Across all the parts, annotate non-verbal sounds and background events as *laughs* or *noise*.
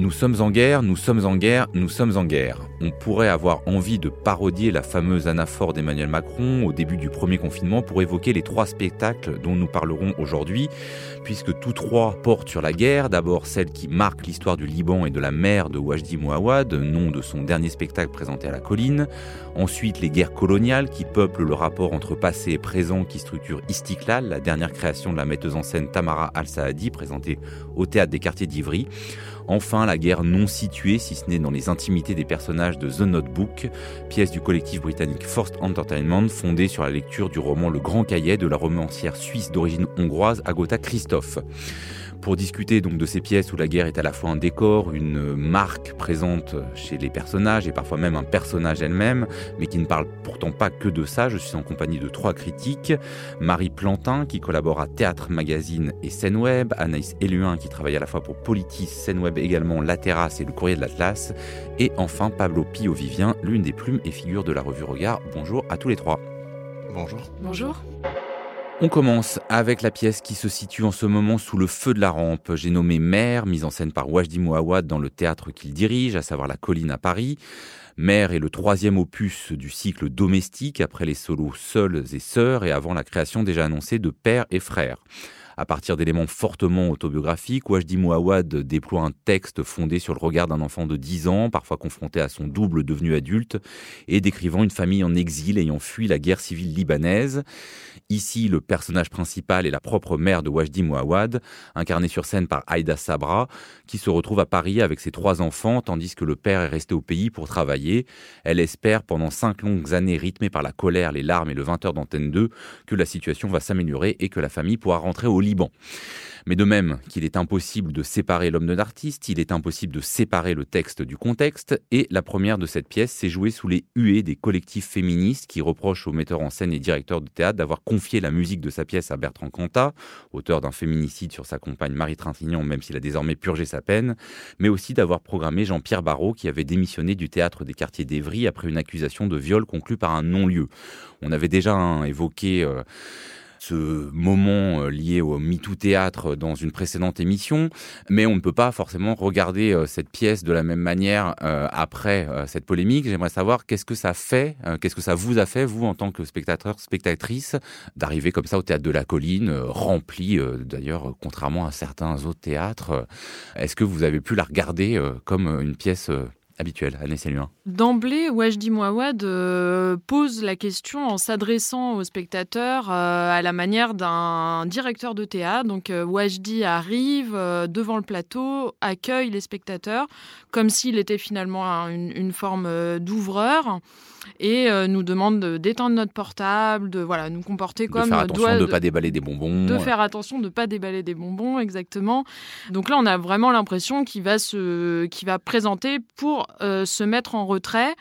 Nous sommes en guerre, nous sommes en guerre, nous sommes en guerre. On pourrait avoir envie de parodier la fameuse anaphore d'Emmanuel Macron au début du premier confinement pour évoquer les trois spectacles dont nous parlerons aujourd'hui, puisque tous trois portent sur la guerre. D'abord celle qui marque l'histoire du Liban et de la mer de Wajdi Mouawad, nom de son dernier spectacle présenté à la colline. Ensuite les guerres coloniales qui peuplent le rapport entre passé et présent qui structure Istiklal, la dernière création de la metteuse en scène Tamara Al-Saadi, présentée au théâtre des quartiers d'Ivry. Enfin, la guerre non située, si ce n'est dans les intimités des personnages de The Notebook, pièce du collectif britannique Forced Entertainment, fondée sur la lecture du roman Le Grand Cahier de la romancière suisse d'origine hongroise Agota Christophe pour discuter donc de ces pièces où la guerre est à la fois un décor, une marque présente chez les personnages et parfois même un personnage elle-même, mais qui ne parle pourtant pas que de ça. Je suis en compagnie de trois critiques. Marie Plantin, qui collabore à Théâtre Magazine et Scène Web, Anaïs Eluin, qui travaille à la fois pour Politis, Scène Web également, La Terrasse et le Courrier de l'Atlas, et enfin Pablo Pio-Vivien, l'une des plumes et figures de la revue Regard. Bonjour à tous les trois. Bonjour. Bonjour. On commence avec la pièce qui se situe en ce moment sous le feu de la rampe. J'ai nommé Mère, mise en scène par Wajdi Mouawad dans le théâtre qu'il dirige, à savoir La Colline à Paris. Mère est le troisième opus du cycle domestique après les solos Seuls et Sœurs et avant la création déjà annoncée de Père et Frères. À partir d'éléments fortement autobiographiques, Wajdi Mouawad déploie un texte fondé sur le regard d'un enfant de 10 ans, parfois confronté à son double devenu adulte, et décrivant une famille en exil ayant fui la guerre civile libanaise. Ici, le personnage principal est la propre mère de Wajdi Mouawad, incarnée sur scène par Aïda Sabra, qui se retrouve à Paris avec ses trois enfants, tandis que le père est resté au pays pour travailler. Elle espère, pendant cinq longues années rythmées par la colère, les larmes et le 20h d'antenne 2, que la situation va s'améliorer et que la famille pourra rentrer au Mais de même qu'il est impossible de séparer l'homme de l'artiste, il est impossible de séparer le texte du contexte, et la première de cette pièce s'est jouée sous les huées des collectifs féministes qui reprochent au metteur en scène et directeur de théâtre d'avoir confié la musique de sa pièce à Bertrand Cantat, auteur d'un féminicide sur sa compagne Marie Trintignant, même s'il a désormais purgé sa peine, mais aussi d'avoir programmé Jean-Pierre Barrault qui avait démissionné du théâtre des quartiers d'Evry après une accusation de viol conclue par un non-lieu. On avait déjà hein, évoqué... Euh, ce moment euh, lié au MeToo Théâtre dans une précédente émission, mais on ne peut pas forcément regarder euh, cette pièce de la même manière euh, après cette polémique. J'aimerais savoir qu'est-ce que ça fait, qu'est-ce que ça vous a fait, vous, en tant que spectateur, spectatrice, d'arriver comme ça au Théâtre de la Colline, rempli d'ailleurs, contrairement à certains autres théâtres. Est-ce que vous avez pu la regarder comme une pièce habituel, Année D'emblée, Wajdi Mouawad euh, pose la question en s'adressant aux spectateurs euh, à la manière d'un directeur de théâtre. Donc euh, Wajdi arrive devant le plateau, accueille les spectateurs comme s'il était finalement une, une forme d'ouvreur et nous demande d'éteindre notre portable, de voilà, nous comporter comme de faire attention de ne pas déballer des bonbons, de faire attention de ne pas déballer des bonbons, exactement. Donc là, on a vraiment l'impression qu'il va se, qu'il va présenter pour euh, se mettre en retrait.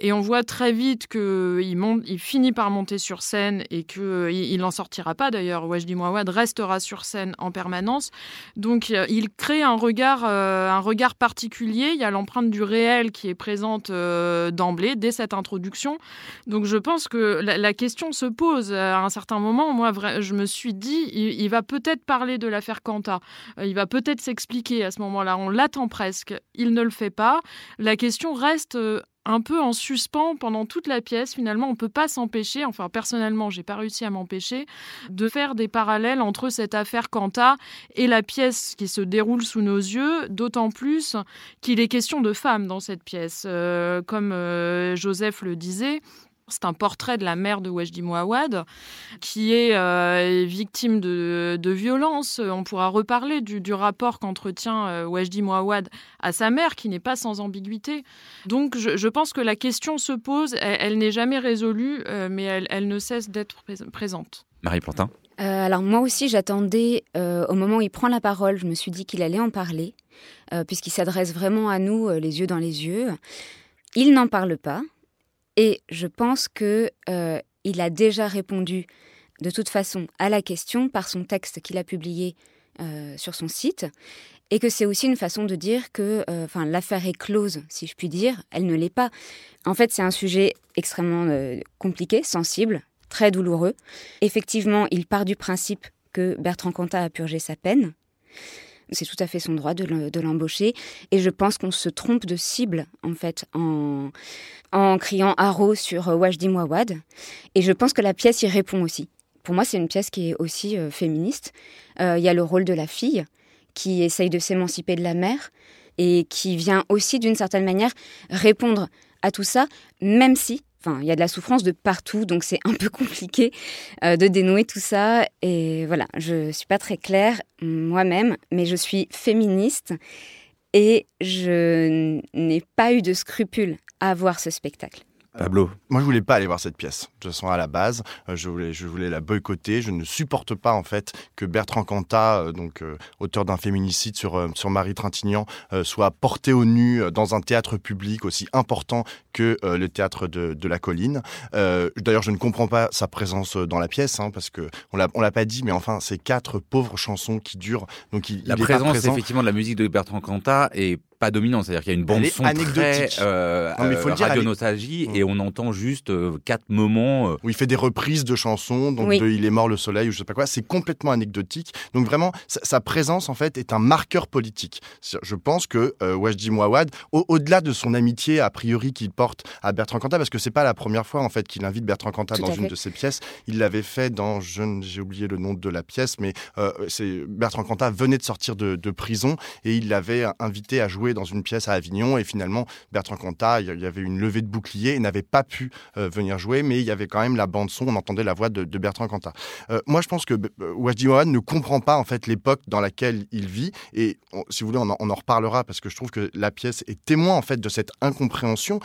Et on voit très vite qu'il il finit par monter sur scène et qu'il euh, n'en sortira pas. D'ailleurs, Wajdi Mouawad restera sur scène en permanence. Donc, euh, il crée un regard, un regard particulier. Il y a l'empreinte du réel qui est présente d'emblée, dès cette introduction. Donc, je pense que la, question se pose à un certain moment. Moi, je me suis dit, il, va peut-être parler de l'affaire Quanta. Il va peut-être s'expliquer à ce moment-là. On l'attend presque. Il ne le fait pas. La question reste euh, un peu en suspens pendant toute la pièce. Finalement, on ne peut pas s'empêcher, enfin personnellement, j'ai pas réussi à m'empêcher, de faire des parallèles entre cette affaire Quanta et la pièce qui se déroule sous nos yeux, d'autant plus qu'il est question de femmes dans cette pièce. Euh, comme euh, Joseph le disait, c'est un portrait de la mère de Wajdi Mouawad, qui est euh, victime de, de violences. On pourra reparler du, rapport qu'entretient euh, Wajdi Mouawad à sa mère, qui n'est pas sans ambiguïté. Donc je, pense que la question se pose, elle, n'est jamais résolue, euh, mais elle, ne cesse d'être présente. Marie Plantin alors moi aussi j'attendais au moment où il prend la parole, je me suis dit qu'il allait en parler, puisqu'il s'adresse vraiment à nous les yeux dans les yeux. Il n'en parle pas, et je pense que euh, il a déjà répondu de toute façon à la question par son texte qu'il a publié sur son site et que c'est aussi une façon de dire que enfin l'affaire est close, si je puis dire. Elle ne l'est pas. En fait, c'est un sujet extrêmement compliqué, sensible, très douloureux. Effectivement, il part du principe que Bertrand Cantat a purgé sa peine. C'est tout à fait son droit de l'embaucher. Et je pense qu'on se trompe de cible, en fait, en, criant haro sur euh, Wajdi Mouawad. Et je pense que la pièce y répond aussi. Pour moi, c'est une pièce qui est aussi euh, féministe. Euh, il y a le rôle de la fille qui essaye de s'émanciper de la mère et qui vient aussi, d'une certaine manière, répondre à tout ça, même si Enfin, il y a de la souffrance de partout, donc c'est un peu *laughs* compliqué euh, de dénouer tout ça. Et voilà, je suis pas très claire moi-même, mais je suis féministe et je n'ai pas eu de scrupules à voir ce spectacle. Pablo Moi, je voulais pas aller voir cette pièce. De toute façon, à la base, euh, je voulais, je voulais la boycotter. Je ne supporte pas, en fait, que Bertrand Cantat, euh, donc euh, auteur d'un féminicide sur, sur Marie Trintignant, soit porté au nu dans un théâtre public aussi important que le théâtre de, de la colline. D'ailleurs, je ne comprends pas sa présence dans la pièce, hein, parce que on l'a, on l'a pas dit, mais enfin, c'est quatre pauvres chansons qui durent. Donc, il, la présence, effectivement, de la musique de Bertrand Cantat est pas dominant, c'est-à-dire qu'il y a une bande son très euh, euh radio nostalgie et on entend juste euh, quatre moments euh. où il fait des reprises de chansons, donc de Il est mort le soleil ou je sais pas quoi. C'est complètement anecdotique. Donc vraiment, sa, présence en fait est un marqueur politique. Je pense que Wajdi Mouawad, au-delà de son amitié a priori qu'il porte à Bertrand Cantat, parce que c'est pas la première fois en fait qu'il invite Bertrand Cantat dans une de ses pièces. Il l'avait fait dans, j'ai oublié le nom de la pièce, mais c'est Bertrand Cantat venait de sortir de, de prison et il l'avait invité à jouer dans une pièce à Avignon et finalement Bertrand Cantat, il y avait une levée de bouclier et n'avait pas pu euh, venir jouer, mais il y avait quand même la bande son, on entendait la voix de, Bertrand Cantat. Euh, moi, je pense que euh, Wajdi Mouawad ne comprend pas en fait l'époque dans laquelle il vit et si vous voulez, on en, reparlera parce que je trouve que la pièce est témoin en fait de cette incompréhension.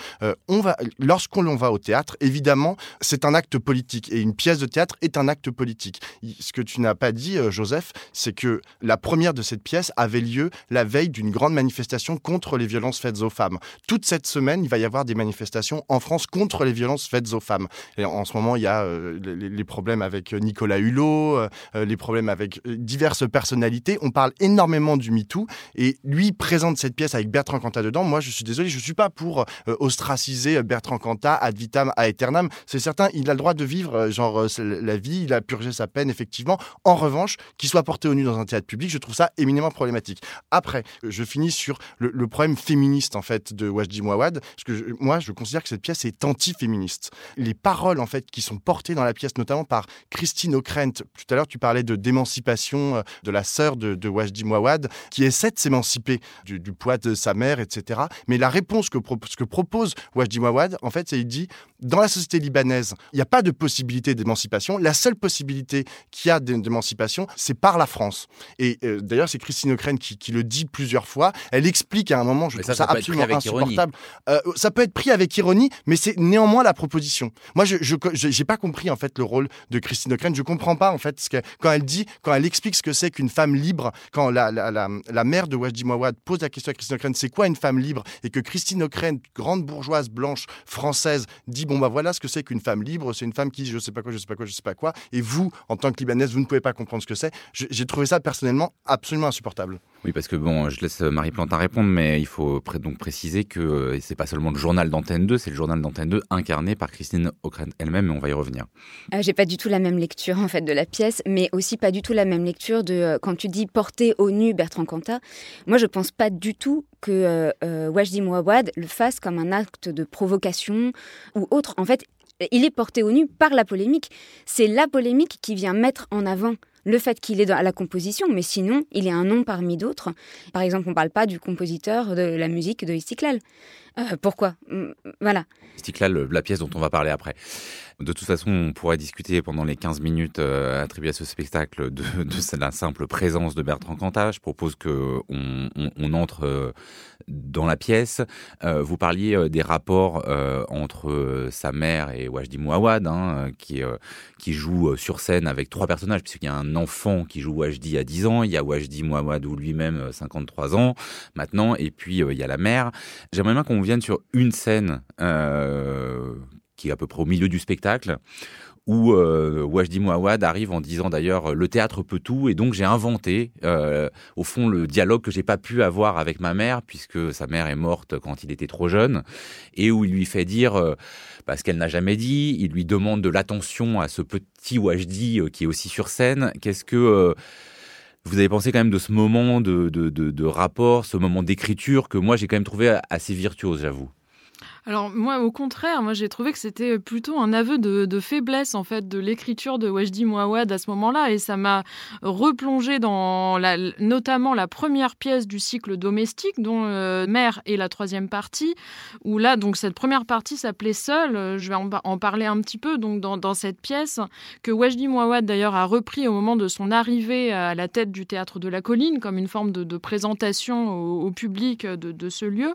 on va, lorsqu'on va au théâtre, évidemment, c'est un acte politique et une pièce de théâtre est un acte politique. Ce que tu n'as pas dit, Joseph, c'est que la première de cette pièce avait lieu la veille d'une grande manifestation contre les violences faites aux femmes. Toute cette semaine, il va y avoir des manifestations en France contre les violences faites aux femmes. Et en ce moment, il y a euh, les, problèmes avec euh, Nicolas Hulot, euh, les problèmes avec diverses personnalités. On parle énormément du MeToo et lui présente cette pièce avec Bertrand Cantat dedans. Moi, je suis désolé, je ne suis pas pour ostraciser Bertrand Cantat ad vitam aeternam. C'est certain, il a le droit de vivre genre la vie, il a purgé sa peine effectivement. En revanche, qu'il soit porté au nu dans un théâtre public, je trouve ça éminemment problématique. Après, je finis sur le, problème féministe en fait de Wajdi Mouawad, parce que moi je considère que cette pièce est anti-féministe. Les paroles en fait qui sont portées dans la pièce, notamment par Christine O'Krent. Tout à l'heure tu parlais de d'émancipation euh, de la sœur de, Wajdi Mouawad, qui essaie de s'émanciper du, poids de sa mère, etc. Mais la réponse que, que propose Wajdi Mouawad, en fait, c'est il dit dans la société libanaise, il n'y a pas de possibilité d'émancipation. La seule possibilité qu'il y a d'émancipation, c'est par la France. Et euh, d'ailleurs, c'est Christine O'Krent qui, qui le dit plusieurs fois. Elle explique à un moment, je trouve ça, absolument insupportable. Euh, ça peut être pris avec ironie, mais c'est néanmoins la proposition. Moi, je n'ai pas compris en fait le rôle de Christine O'Krent. Je comprends pas en fait ce que, quand elle dit, quand elle explique ce que c'est qu'une femme libre, quand la, la, la, la, mère de Wajdi Mouawad pose la question à Christine O'Krent, c'est quoi une femme libre? Et que Christine O'Krent, grande bourgeoise blanche française, dit bon bah voilà ce que c'est qu'une femme libre, c'est une femme qui je sais pas quoi, je sais pas quoi, je sais pas quoi. Et vous, en tant que libanaise, vous ne pouvez pas comprendre ce que c'est. J'ai trouvé ça personnellement absolument insupportable. Oui, parce que bon, je laisse Marie Plantin répondre, mais il faut donc préciser que euh, c'est pas seulement le journal d'Antenne 2, c'est le journal d'Antenne 2 incarné par Christine Ockrent elle-même, et on va y revenir. Euh, J'ai pas du tout la même lecture en fait de la pièce, mais aussi pas du tout la même lecture de euh, quand tu dis porter au nu Bertrand Cantat. Moi, je pense pas du tout que euh, Wajdi Mouawad le fasse comme un acte de provocation ou autre. En fait, il est porté au nu par la polémique. C'est la polémique qui vient mettre en avant le fait qu'il est à la composition, mais sinon, il est un nom parmi d'autres. Par exemple, on ne parle pas du compositeur de la musique de Istiklal. Euh, pourquoi? Mm, Voilà. Istiklal, la pièce dont on va parler après. De toute façon, on pourrait discuter pendant les 15 minutes euh, attribuées à ce spectacle de, la simple présence de Bertrand Cantat. Je propose qu'on on, entre euh, dans la pièce. Euh, vous parliez des rapports entre sa mère et Wajdi Mouawad, hein, qui, qui joue sur scène avec trois personnages, puisqu'il y a un enfant qui joue Wajdi à 10 ans, il y a Wajdi Mouawad ou lui-même 53 ans maintenant, et puis il y a la mère. J'aimerais bien qu'on vienne sur une scène qui est à peu près au milieu du spectacle, où euh, Wajdi Mouawad arrive en disant d'ailleurs le théâtre peut tout et donc j'ai inventé euh, au fond le dialogue que j'ai pas pu avoir avec ma mère puisque sa mère est morte quand il était trop jeune et où il lui fait dire euh, bah, ce qu'elle n'a jamais dit, il lui demande de l'attention à ce petit Wajdi qui est aussi sur scène. Qu'est-ce que vous avez pensé quand même de ce moment de, de, de rapport, ce moment d'écriture que moi j'ai quand même trouvé assez virtuose, j'avoue? Alors moi, au contraire, moi j'ai trouvé que c'était plutôt un aveu de, faiblesse en fait de l'écriture de Wajdi Mouawad à ce moment-là, et ça m'a replongé dans la, notamment la première pièce du cycle domestique, dont euh, Mère est la troisième partie, où là donc cette première partie s'appelait Seul. Je vais en, parler un petit peu donc dans, cette pièce que Wajdi Mouawad d'ailleurs a repris au moment de son arrivée à la tête du théâtre de la Colline comme une forme de, présentation au, public de, de, ce lieu.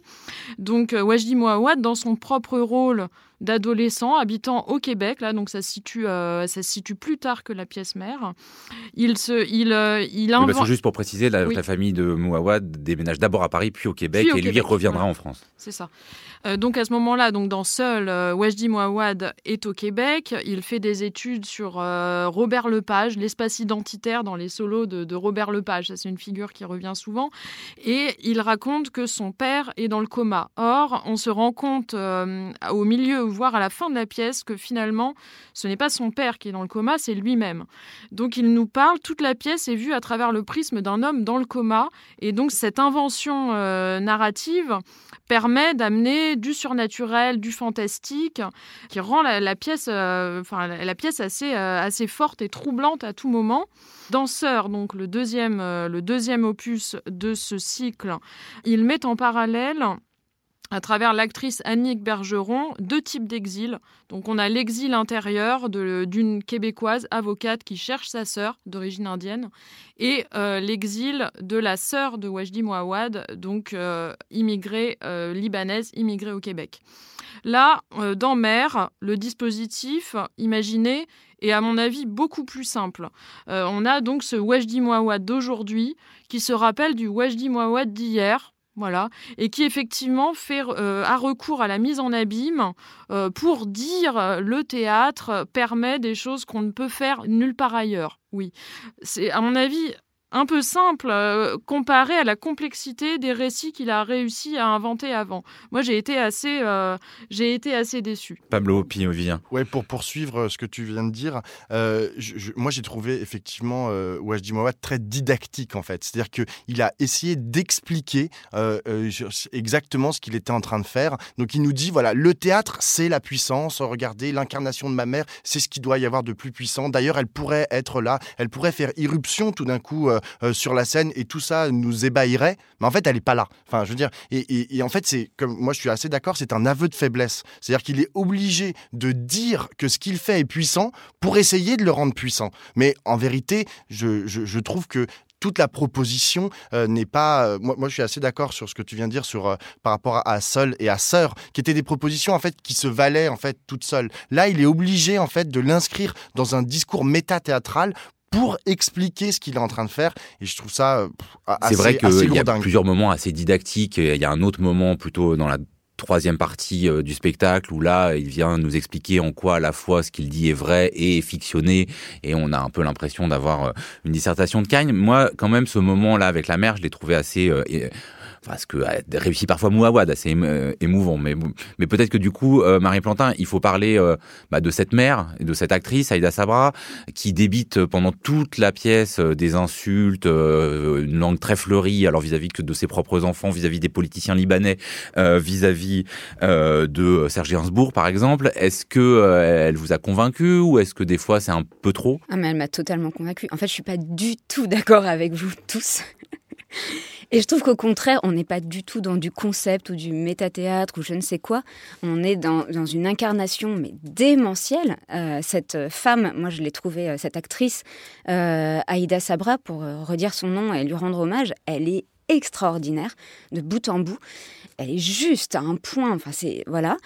Donc Wajdi Mouawad dans propre rôle d'adolescent habitant au Québec. Là, donc ça se situe, euh, ça situe plus tard que la pièce mère. Il se, il, euh, il invente... juste pour préciser, la, la, famille de Mouawad déménage d'abord à Paris, puis au Québec, et lui reviendra en France. C'est ça. Euh, donc à ce moment-là, donc dans Seul, Wajdi Mouawad est au Québec. Il fait des études sur Robert Lepage, l'espace identitaire dans les solos de, de Robert Lepage. Ça, c'est une figure qui revient souvent. Et il raconte que son père est dans le coma. Or, on se rend compte au milieu voir à la fin de la pièce que finalement, ce n'est pas son père qui est dans le coma, c'est lui-même. Donc il nous parle, toute la pièce est vue à travers le prisme d'un homme dans le coma. Et donc cette invention euh, narrative permet d'amener du surnaturel, du fantastique, qui rend la, pièce, euh, la, pièce assez, euh, assez forte et troublante à tout moment. Danseur, donc le deuxième, le deuxième opus de ce cycle, il met en parallèle à travers l'actrice Annick Bergeron, deux types d'exil. Donc on a l'exil intérieur d'une québécoise avocate qui cherche sa sœur d'origine indienne et euh, l'exil de la sœur de Wajdi Mouawad, donc euh, immigrée euh, libanaise, immigrée au Québec. Là, dans Mère, le dispositif imaginé est à mon avis beaucoup plus simple. on a donc ce Wajdi Mouawad d'aujourd'hui qui se rappelle du Wajdi Mouawad d'hier, voilà, et qui effectivement fait, euh, a recours à la mise en abîme euh, pour dire euh, le théâtre permet des choses qu'on ne peut faire nulle part ailleurs. Oui, c'est à mon avis un peu simple euh, comparé à la complexité des récits qu'il a réussi à inventer avant. Moi, j'ai été assez, euh, j'ai été assez déçu. Pablo Pinovien. Ouais, pour poursuivre euh, ce que tu viens de dire, moi j'ai trouvé effectivement Wajdi Mouawad très didactique en fait. C'est-à-dire qu'il a essayé d'expliquer exactement ce qu'il était en train de faire. Donc il nous dit voilà, le théâtre c'est la puissance. Regardez l'incarnation de ma mère, c'est ce qu'il doit y avoir de plus puissant. D'ailleurs, elle pourrait être là, elle pourrait faire irruption tout d'un coup euh, sur la scène et tout ça nous ébahirait, mais en fait, elle n'est pas là. Enfin, je veux dire, et, en fait, c'est comme moi, je suis assez d'accord, c'est un aveu de faiblesse. C'est-à-dire qu'il est obligé de dire que ce qu'il fait est puissant pour essayer de le rendre puissant. Mais en vérité, je, trouve que toute la proposition euh, n'est pas. Euh, moi, je suis assez d'accord sur ce que tu viens de dire sur par rapport à, à Seul et à Sœur, qui étaient des propositions en fait qui se valaient en fait toutes seules. Là, il est obligé en fait de l'inscrire dans un discours méta-théâtral pour expliquer ce qu'il est en train de faire. Et je trouve ça euh, assez C'est vrai qu'il y a plusieurs moments assez didactiques. Il y a un autre moment plutôt dans la troisième partie euh, du spectacle où là il vient nous expliquer en quoi à la fois ce qu'il dit est vrai et fictionné et on a un peu l'impression d'avoir euh, une dissertation de Cagne. Moi quand même ce moment là avec la mère je l'ai trouvé assez enfin, ce que a réussi parfois Mouawad, assez euh, émouvant. Mais, peut-être que du coup, euh, Marie Plantin, il faut parler euh, bah, de cette mère, de cette actrice, Aïda Sabra, qui débite pendant toute la pièce des insultes, une langue très fleurie, alors vis-à-vis -vis de ses propres enfants, vis-à-vis des politiciens libanais, vis-à-vis de Serge Gainsbourg, par exemple. Est-ce que elle vous a convaincu ou est-ce que des fois c'est un peu trop? Ah, mais Elle m'a totalement convaincu. En fait, je suis pas du tout d'accord avec vous tous. Et je trouve qu'au contraire, on n'est pas du tout dans du concept ou du métathéâtre ou je ne sais quoi. On est dans, une incarnation, mais démentielle. Euh, cette femme, moi je l'ai trouvée, euh, cette actrice, euh, Aïda Sabra, pour redire son nom et lui rendre hommage, elle est extraordinaire, de bout en bout. Elle est juste à un point, enfin c'est... Voilà.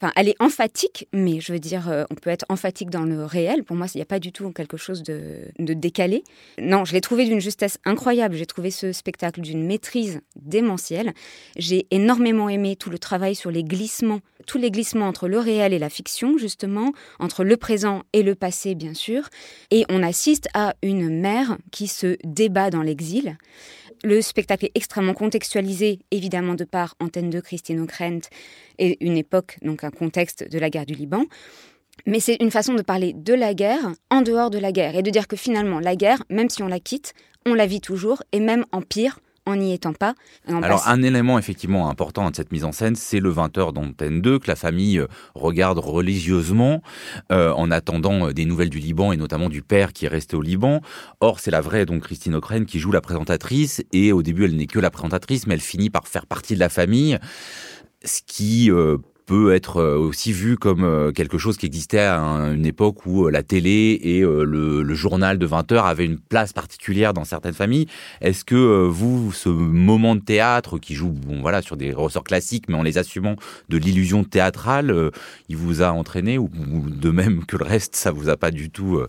Enfin, elle est emphatique, mais je veux dire, euh, on peut être emphatique dans le réel. Pour moi, il n'y a pas du tout quelque chose de, décalé. Non, je l'ai trouvé d'une justesse incroyable. J'ai trouvé ce spectacle d'une maîtrise démentielle. J'ai énormément aimé tout le travail sur les glissements, tous les glissements entre le réel et la fiction, justement, entre le présent et le passé, bien sûr. Et on assiste à une mère qui se débat dans l'exil. Le spectacle est extrêmement contextualisé, évidemment, de par Antenne 2, Christine O'Krent, et une époque, donc un contexte de la guerre du Liban. Mais c'est une façon de parler de la guerre en dehors de la guerre, et de dire que finalement, la guerre, même si on la quitte, on la vit toujours, et même en pire, en n'y étant pas. Alors un élément effectivement important de cette mise en scène, c'est le 20h d'Antenne 2 que la famille euh, regarde religieusement euh, en attendant euh, des nouvelles du Liban et notamment du père qui est resté au Liban. Or c'est la vraie donc Christine O'Krent qui joue la présentatrice et au début elle n'est que la présentatrice mais elle finit par faire partie de la famille ce qui peut être euh, aussi vu comme euh, quelque chose qui existait à une époque où euh, la télé et le, journal de 20 heures avaient une place particulière dans certaines familles. Est-ce que vous, ce moment de théâtre qui joue bon, voilà, sur des ressorts classiques, mais en les assumant de l'illusion théâtrale, il vous a entraîné ou, de même que le reste, ça vous a pas du tout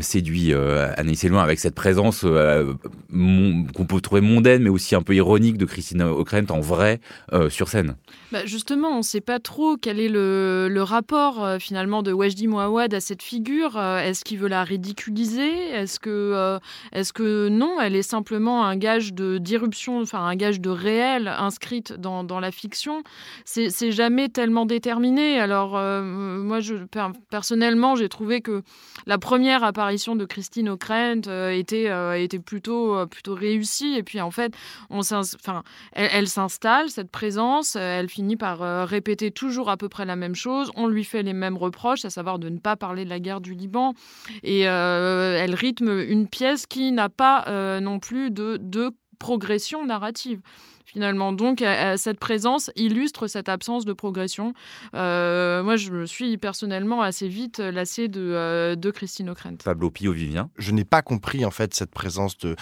séduit, Anaïs loin avec cette présence qu'on peut trouver mondaine, mais aussi un peu ironique de Christine O'Krent en vrai sur scène? Bah Justement, on sait pas trop quel est le, rapport euh, finalement de Wajdi Mouawad à cette figure. Euh, est-ce qu'il veut la ridiculiser? Est-ce que, euh, est-ce que non? Elle est simplement un gage de d'irruption, enfin un gage de réel inscrite dans, dans la fiction. C'est, jamais tellement déterminé. Alors moi, je, personnellement, j'ai trouvé que la première apparition de Christine O'Krent était, était plutôt, plutôt réussie. Et puis en fait, on enfin, elle, s'installe cette présence, finit par répéter était toujours à peu près la même chose. On lui fait les mêmes reproches, à savoir de ne pas parler de la guerre du Liban. Et euh, elle rythme une pièce qui n'a pas euh, non plus de, de progression narrative finalement. Donc, cette présence illustre cette absence de progression. Euh, moi, je me suis personnellement assez vite lassé de, de Christine O'Krent. Pablo Pio-Vivien Je n'ai pas compris, en fait, cette présence de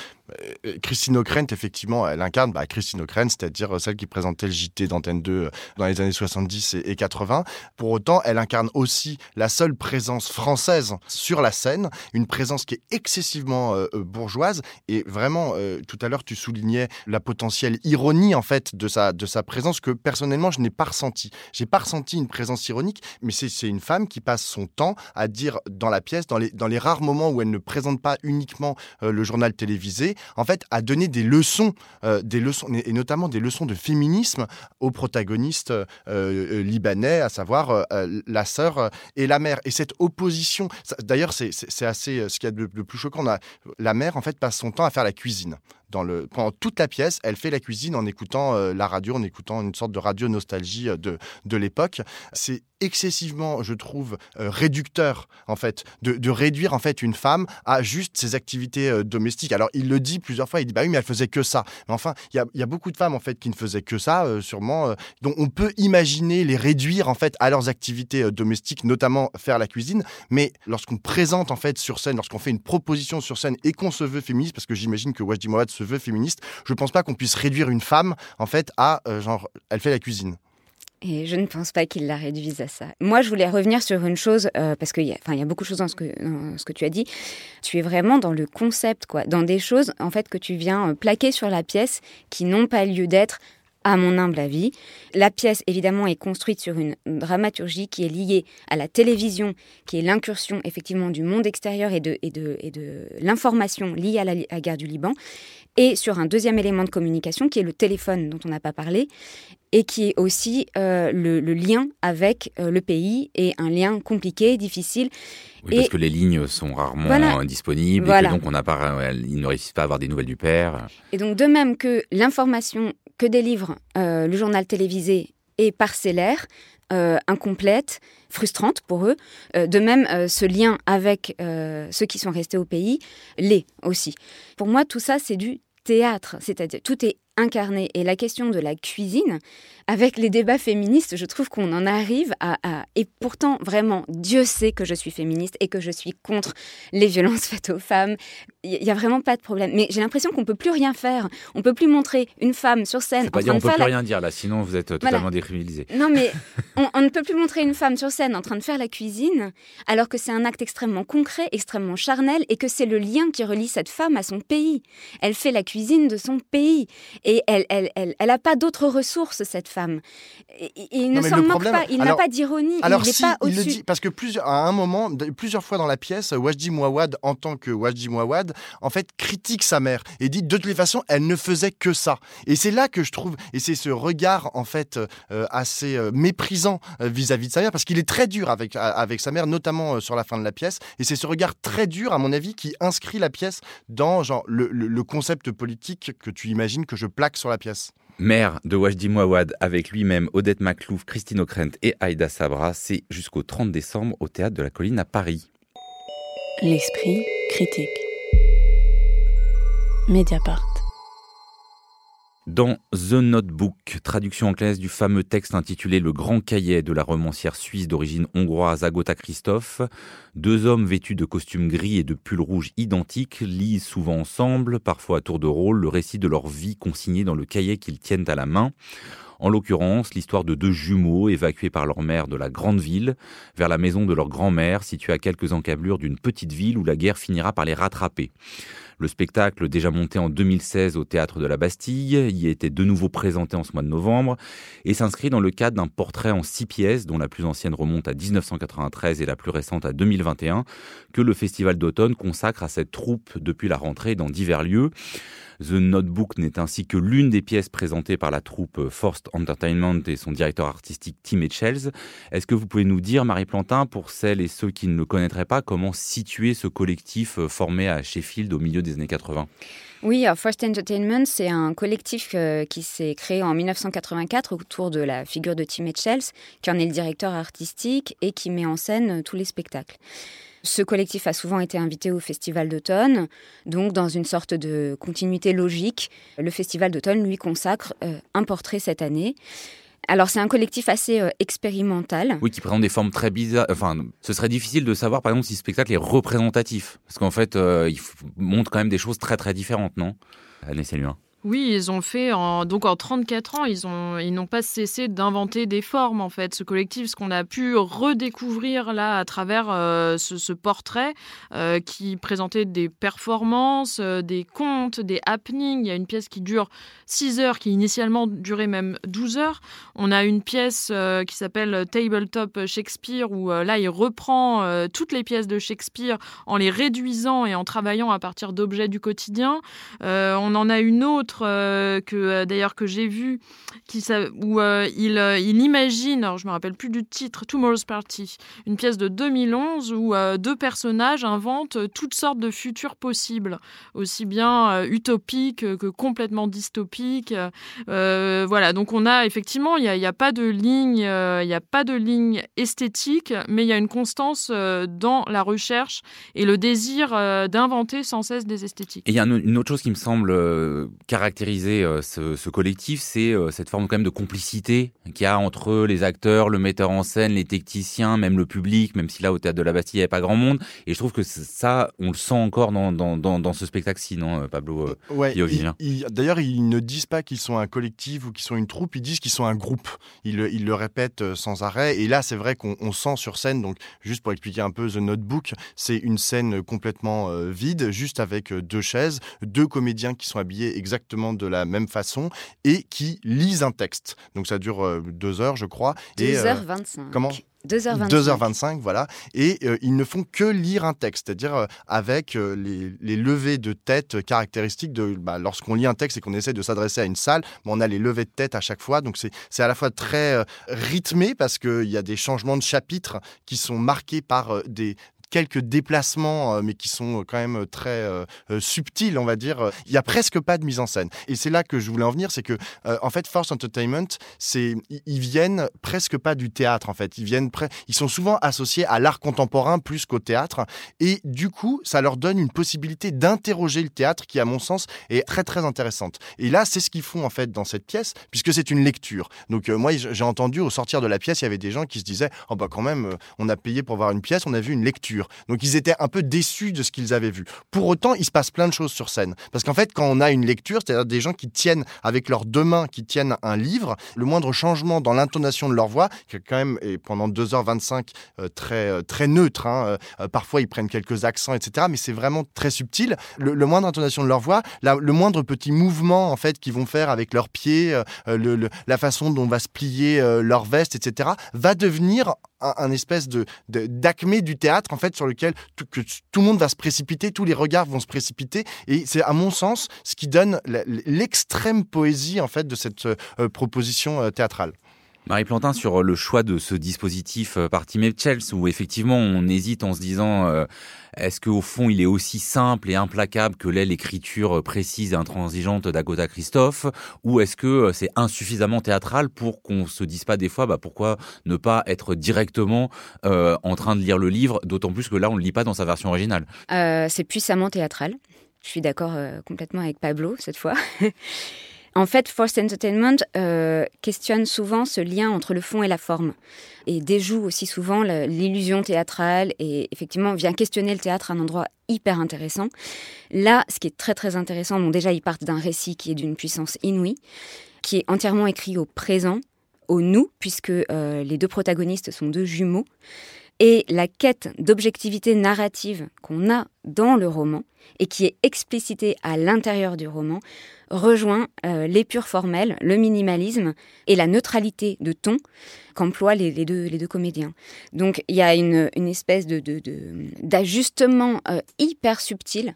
euh, Christine O'Krent, effectivement, elle incarne bah, Christine O'Krent, c'est-à-dire celle qui présentait le JT d'Antenne 2 euh, dans les années 70 et 80. Pour autant, elle incarne aussi la seule présence française sur la scène, une présence qui est excessivement euh, bourgeoise. Et vraiment, tout à l'heure, tu soulignais la potentielle ironie, en fait, de sa, de sa présence que personnellement, je n'ai pas ressenti. J'ai pas ressenti une présence ironique, mais c'est une femme qui passe son temps à dire dans la pièce, dans les, dans les rares moments où elle ne présente pas uniquement le journal télévisé, en fait, à donner des leçons, euh, des leçons, et notamment des leçons de féminisme aux protagonistes euh, euh, libanais, à savoir la sœur et la mère. Et cette opposition, d'ailleurs, c'est assez ce qu'il y a de plus choquant. la mère, en fait, passe son temps à faire la cuisine le, pendant toute la pièce, elle fait la cuisine en écoutant euh, la radio, en écoutant une sorte de radio nostalgie euh, de, de l'époque. C'est excessivement, je trouve, euh, réducteur, en fait, de, réduire, en fait, une femme à juste ses activités domestiques. Alors, il le dit plusieurs fois, il dit, bah oui, mais elle faisait que ça. Mais enfin, il y a, beaucoup de femmes, en fait, qui ne faisaient que ça, sûrement, dont on peut imaginer les réduire, en fait, à leurs activités domestiques, notamment faire la cuisine. Mais lorsqu'on présente, en fait, sur scène, lorsqu'on fait une proposition sur scène et qu'on se veut féministe, parce que j'imagine que Wajdi Mouawad se veut féministe, je pense pas qu'on puisse réduire une femme, en fait, à euh, genre, elle fait la cuisine. Et je ne pense pas qu'il la réduise à ça. Moi, je voulais revenir sur une chose, euh, parce qu'il y, a, beaucoup de choses dans ce, que, ce que tu as dit. Tu es vraiment dans le concept, quoi, dans des choses en fait que tu viens euh, plaquer sur la pièce qui n'ont pas lieu d'être à mon humble avis. La pièce, évidemment, est construite sur une dramaturgie qui est liée à la télévision, qui est l'incursion, effectivement, du monde extérieur et de, et de, et de l'information liée à la, guerre du Liban, et sur un deuxième élément de communication, qui est le téléphone, dont on n'a pas parlé, et qui est aussi euh, le, lien avec euh, le pays, et un lien compliqué, difficile. Oui, parce que les lignes sont rarement disponibles, et que donc on n'a pas, ils ne réussissent pas à avoir des nouvelles du père. Et donc, de même que l'information que délivre euh, le journal télévisé est parcellaire, euh, incomplète, frustrante pour eux. Euh, de même, ce lien avec ceux qui sont restés au pays l'est aussi. Pour moi, tout ça, c'est du théâtre, c'est-à-dire tout est incarner. Et la question de la cuisine, avec les débats féministes, je trouve qu'on en arrive à, Et pourtant, vraiment, Dieu sait que je suis féministe et que je suis contre les violences *laughs* faites aux femmes. Il n'y a vraiment pas de problème. Mais j'ai l'impression qu'on ne peut plus rien faire. On ne peut plus montrer une femme sur scène. Pas dire, on ne peut plus rien dire là, sinon vous êtes totalement décriminalisé. Non, mais *laughs* on, ne peut plus montrer une femme sur scène en train de faire la cuisine, alors que c'est un acte extrêmement concret, extrêmement charnel, et que c'est le lien qui relie cette femme à son pays. Elle fait la cuisine de son pays. Et elle n'a elle, elle, pas d'autres ressources, cette femme. il ne s'en moque pas, il n'a pas d'ironie. Alors, il si, pas il le dit, parce que plusieurs, à un moment, plusieurs fois dans la pièce, Wajdi Mouawad, en tant que Wajdi Mouawad, en fait, critique sa mère et dit de toutes les façons, elle ne faisait que ça. Et c'est là que je trouve, et c'est ce regard, en fait, euh, assez euh, méprisant euh, vis-à-vis de sa mère, parce qu'il est très dur avec, avec sa mère, notamment sur la fin de la pièce. Et c'est ce regard très dur, à mon avis, qui inscrit la pièce dans genre, le, le concept politique que tu imagines que je plaque sur la pièce. Mère de Wajdi Mouawad avec lui-même Odette Maclouf, Christine O'Krent et Aïda Sabra, c'est jusqu'au 30 décembre au Théâtre de la Colline à Paris. L'esprit critique. Mediapart. Dans The Notebook, traduction anglaise du fameux texte intitulé Le Grand Cahier de la romancière suisse d'origine hongroise Agota Christophe, deux hommes vêtus de costumes gris et de pulls rouges identiques lisent souvent ensemble, parfois à tour de rôle, le récit de leur vie consigné dans le cahier qu'ils tiennent à la main. En l'occurrence, l'histoire de deux jumeaux évacués par leur mère de la grande ville vers la maison de leur grand-mère située à quelques encablures d'une petite ville où la guerre finira par les rattraper. Le spectacle, déjà monté en 2016 au théâtre de la Bastille, y était de nouveau présenté en ce mois de novembre et s'inscrit dans le cadre d'un portrait en six pièces, dont la plus ancienne remonte à 1993 et la plus récente à 2021, que le Festival d'automne consacre à cette troupe depuis la rentrée dans divers lieux. The Notebook n'est ainsi que l'une des pièces présentées par la troupe Forced Entertainment et son directeur artistique Tim Etchells. Est-ce que vous pouvez nous dire, Marie Plantin, pour celles et ceux qui ne le connaîtraient pas, comment situer ce collectif euh, formé à Sheffield au milieu des années 80 oui, First Entertainment, c'est un collectif euh, qui s'est créé en 1984 autour de la figure de Tim Etchells, qui en est le directeur artistique et qui met en scène tous les spectacles. Ce collectif a souvent été invité au Festival d'automne, donc dans une sorte de continuité logique, le Festival d'automne lui consacre euh, un portrait cette année. Alors c'est un collectif assez euh, expérimental. Oui, qui présente des formes très bizarres. Enfin, ce serait difficile de savoir par exemple si ce spectacle est représentatif, parce qu'en fait, euh, il montre quand même des choses très très différentes, non? Année. Oui, ils ont fait en, donc en 34 ans, ils ont ils n'ont pas cessé d'inventer des formes en fait. Ce collectif, ce qu'on a pu redécouvrir là à travers euh, ce, portrait euh, qui présentait des performances, euh, des contes, des happenings. Il y a une pièce qui dure 6 heures, qui initialement durait même 12 heures. On a une pièce qui s'appelle Tabletop Shakespeare où là il reprend toutes les pièces de Shakespeare en les réduisant et en travaillant à partir d'objets du quotidien. on en a une autre euh, que euh, d'ailleurs que j'ai vu où euh, il, imagine, alors je me rappelle plus du titre, Tomorrow's Party, une pièce de 2011 où deux personnages inventent toutes sortes de futurs possibles, aussi bien utopiques que complètement dystopiques. voilà, donc on a effectivement, il n'y a, a, pas de ligne, il n'y a pas de ligne esthétique, mais il y a une constance dans la recherche et le désir d'inventer sans cesse des esthétiques. Et il y a une autre chose qui me semble caractériser euh, ce, collectif, c'est euh, cette forme quand même de complicité qu'il y a entre les acteurs, le metteur en scène, les techniciens, même le public, même si là au théâtre de la Bastille il n'y avait pas grand monde. Et je trouve que ça, on le sent encore dans, dans, dans, ce spectacle-ci, non, euh, Pablo ouais, D'ailleurs, ils ne disent pas qu'ils sont un collectif ou qu'ils sont une troupe, ils disent qu'ils sont un groupe. Ils, ils le répètent sans arrêt. Et là, c'est vrai qu'on sent sur scène, donc juste pour expliquer un peu The Notebook, c'est une scène complètement vide, juste avec deux chaises, deux comédiens qui sont habillés exactement de la même façon et qui lisent un texte. Donc ça dure euh, deux heures, je crois. 2h25. Euh, comment 2h25. 2h25, voilà. Et euh, ils ne font que lire un texte, c'est-à-dire avec les, les, levées de tête caractéristiques de bah, lorsqu'on lit un texte et qu'on essaie de s'adresser à une salle, on a les levées de tête à chaque fois. Donc c'est à la fois très rythmé parce qu'il y a des changements de chapitres qui sont marqués par des, quelques déplacements, mais qui sont quand même très subtils, on va dire. Il y a presque pas de mise en scène. Et c'est là que je voulais en venir, c'est que en fait, Force Entertainment, c'est ils viennent presque pas du théâtre en fait. Ils viennent, ils sont souvent associés à l'art contemporain plus qu'au théâtre, et du coup, ça leur donne une possibilité d'interroger le théâtre qui, à mon sens, est très très intéressante. Et là, c'est ce qu'ils font en fait dans cette pièce, puisque c'est une lecture. Donc moi, j'ai entendu au sortir de la pièce, il y avait des gens qui se disaient, oh bah quand même, euh, on a payé pour voir une pièce, on a vu une lecture. Donc ils étaient un peu déçus de ce qu'ils avaient vu. Pour autant, il se passe plein de choses sur scène, parce qu'en fait, quand on a une lecture, c'est-à-dire des gens qui tiennent avec leurs deux mains, qui tiennent un livre, le moindre changement dans l'intonation de leur voix, qui quand même est pendant 2h25 euh, très, euh, très neutre, hein, parfois ils prennent quelques accents, etc., mais c'est vraiment très subtil. Le, moindre intonation de leur voix, le moindre petit mouvement en fait qu'ils vont faire avec leurs pieds, la façon dont va se plier leur veste, etc., va devenir un, espèce de d'acmé du théâtre en fait sur lequel tout, que tout le monde va se précipiter, tous les regards vont se précipiter et c'est à mon sens ce qui donne l'extrême poésie en fait de cette euh, proposition euh, théâtrale. Marie Plantin, sur le choix de ce dispositif euh, par Tim Etchells, où effectivement on hésite en se disant euh, est-ce qu'au fond il est aussi simple et implacable que l'est l'écriture précise et intransigeante d'Agota Christophe, ou est-ce que euh, c'est insuffisamment théâtral pour qu'on se dise pas des fois bah, pourquoi ne pas être directement en train de lire le livre, d'autant plus que là on ne le lit pas dans sa version originale? C'est puissamment théâtral. Je suis d'accord complètement avec Pablo cette fois. En fait, Forced Entertainment euh, questionne souvent ce lien entre le fond et la forme et déjoue aussi souvent l'illusion théâtrale et effectivement vient questionner le théâtre à un endroit hyper intéressant. Là, ce qui est très très intéressant, bon déjà ils partent d'un récit qui est d'une puissance inouïe, qui est entièrement écrit au présent, au nous, puisque euh, les deux protagonistes sont deux jumeaux. Et la quête d'objectivité narrative qu'on a dans le roman et qui est explicitée à l'intérieur du roman rejoint euh, l'épure formelle, le minimalisme et la neutralité de ton qu'emploient les, deux, comédiens. Donc il y a une, espèce d'ajustement de, euh, hyper subtil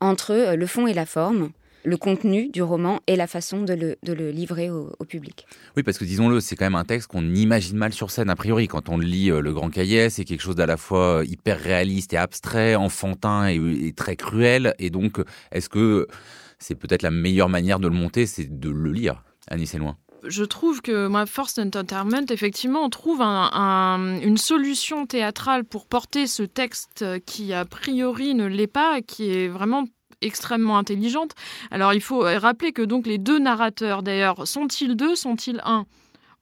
entre euh, le fond et la forme le contenu du roman et la façon de le, livrer au, public. Oui, parce que disons-le, c'est quand même un texte qu'on imagine mal sur scène a priori. Quand on lit Le Grand Cahier, c'est quelque chose d'à la fois hyper réaliste et abstrait, enfantin et très cruel. Et donc, est-ce que c'est peut-être la meilleure manière de le monter, c'est de le lire. Annie, c'est loin je trouve que moi, Forced Entertainment, effectivement, on trouve une solution théâtrale pour porter ce texte qui, a priori, ne l'est pas, qui est vraiment extrêmement intelligente. Alors, il faut rappeler que donc les deux narrateurs, d'ailleurs, sont-ils deux, sont-ils un?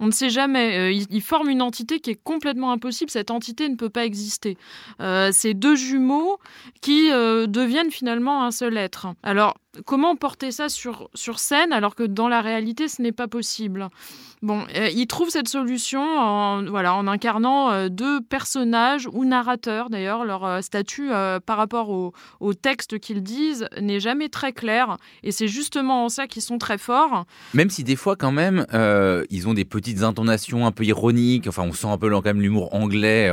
On ne sait jamais. Euh, ils, forment une entité qui est complètement impossible. Cette entité ne peut pas exister. Euh, c'est deux jumeaux qui euh, deviennent finalement un seul être. Alors, comment porter ça sur, sur scène alors que dans la réalité, ce n'est pas possible? Bon, euh, il trouve cette solution en, voilà, en incarnant euh, deux personnages ou narrateurs. D'ailleurs, leur euh, statut par rapport au, texte qu'ils disent n'est jamais très clair. Et c'est justement en ça qu'ils sont très forts. Même si des fois, quand même, ils ont des petites intonations un peu ironiques. Enfin, on sent un peu l'humour anglais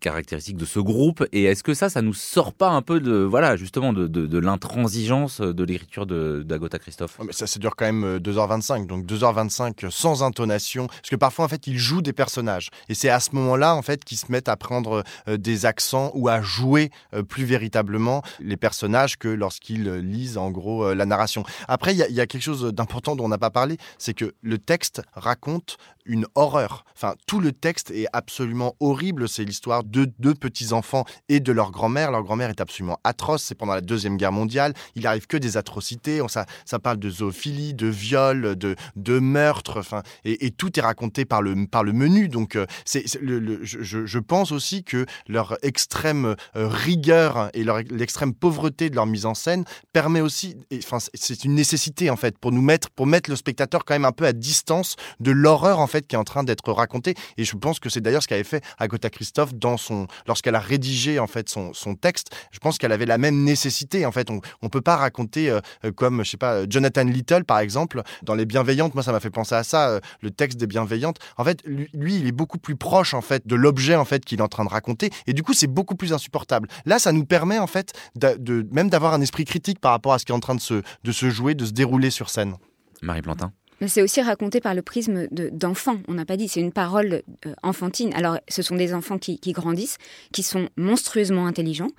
caractéristique de ce groupe. Et est-ce que ça, ça nous sort pas un peu de, voilà, justement, de l'intransigeance de l'écriture d'Agota Christophe. mais ça, ça dure quand même 2h25, euh, donc 2h25 sans intonation, parce que parfois en fait ils jouent des personnages, et c'est à ce moment-là en fait qu'ils se mettent à prendre euh, des accents ou à jouer euh, plus véritablement les personnages que lorsqu'ils lisent en gros la narration. Après, il y, y, a quelque chose d'important dont on n'a pas parlé, c'est que le texte raconte une horreur. Enfin, tout le texte est absolument horrible. C'est l'histoire de deux petits-enfants et de leur grand-mère. Leur grand-mère est absolument atroce. C'est pendant la Deuxième Guerre mondiale. Il arrive que des atrocités. Ça, ça parle de zoophilie, de viol, de, de meurtre. Enfin, et, tout est raconté par le, par le menu. Donc, euh, c'est, le, je, pense aussi que leur extrême euh, rigueur et leur, l'extrême pauvreté de leur mise en scène permet aussi. enfin, c'est une nécessité, en fait, pour nous mettre, pour mettre le spectateur quand même un peu à distance de l'horreur, en fait, qui est en train d'être raconté. Et je pense que c'est d'ailleurs ce qu'avait fait Agota Christophe dans son, lorsqu'elle a rédigé en fait son, son texte. Je pense qu'elle avait la même nécessité. En fait, on, on peut pas raconter euh, comme je sais pas Jonathan Little par exemple dans Les Bienveillantes. Moi, ça m'a fait penser à ça. Euh, le texte des Bienveillantes. En fait, lui, il est beaucoup plus proche en fait de l'objet en fait qu'il est en train de raconter. Et du coup, c'est beaucoup plus insupportable. Là, ça nous permet en fait de, de même d'avoir un esprit critique par rapport à ce qui est en train de se, de se jouer, de se dérouler sur scène. Marie Plantin c'est aussi raconté par le prisme d'enfants. On n'a pas dit, c'est une parole euh, enfantine. Alors, ce sont des enfants qui, grandissent, qui sont monstrueusement intelligents,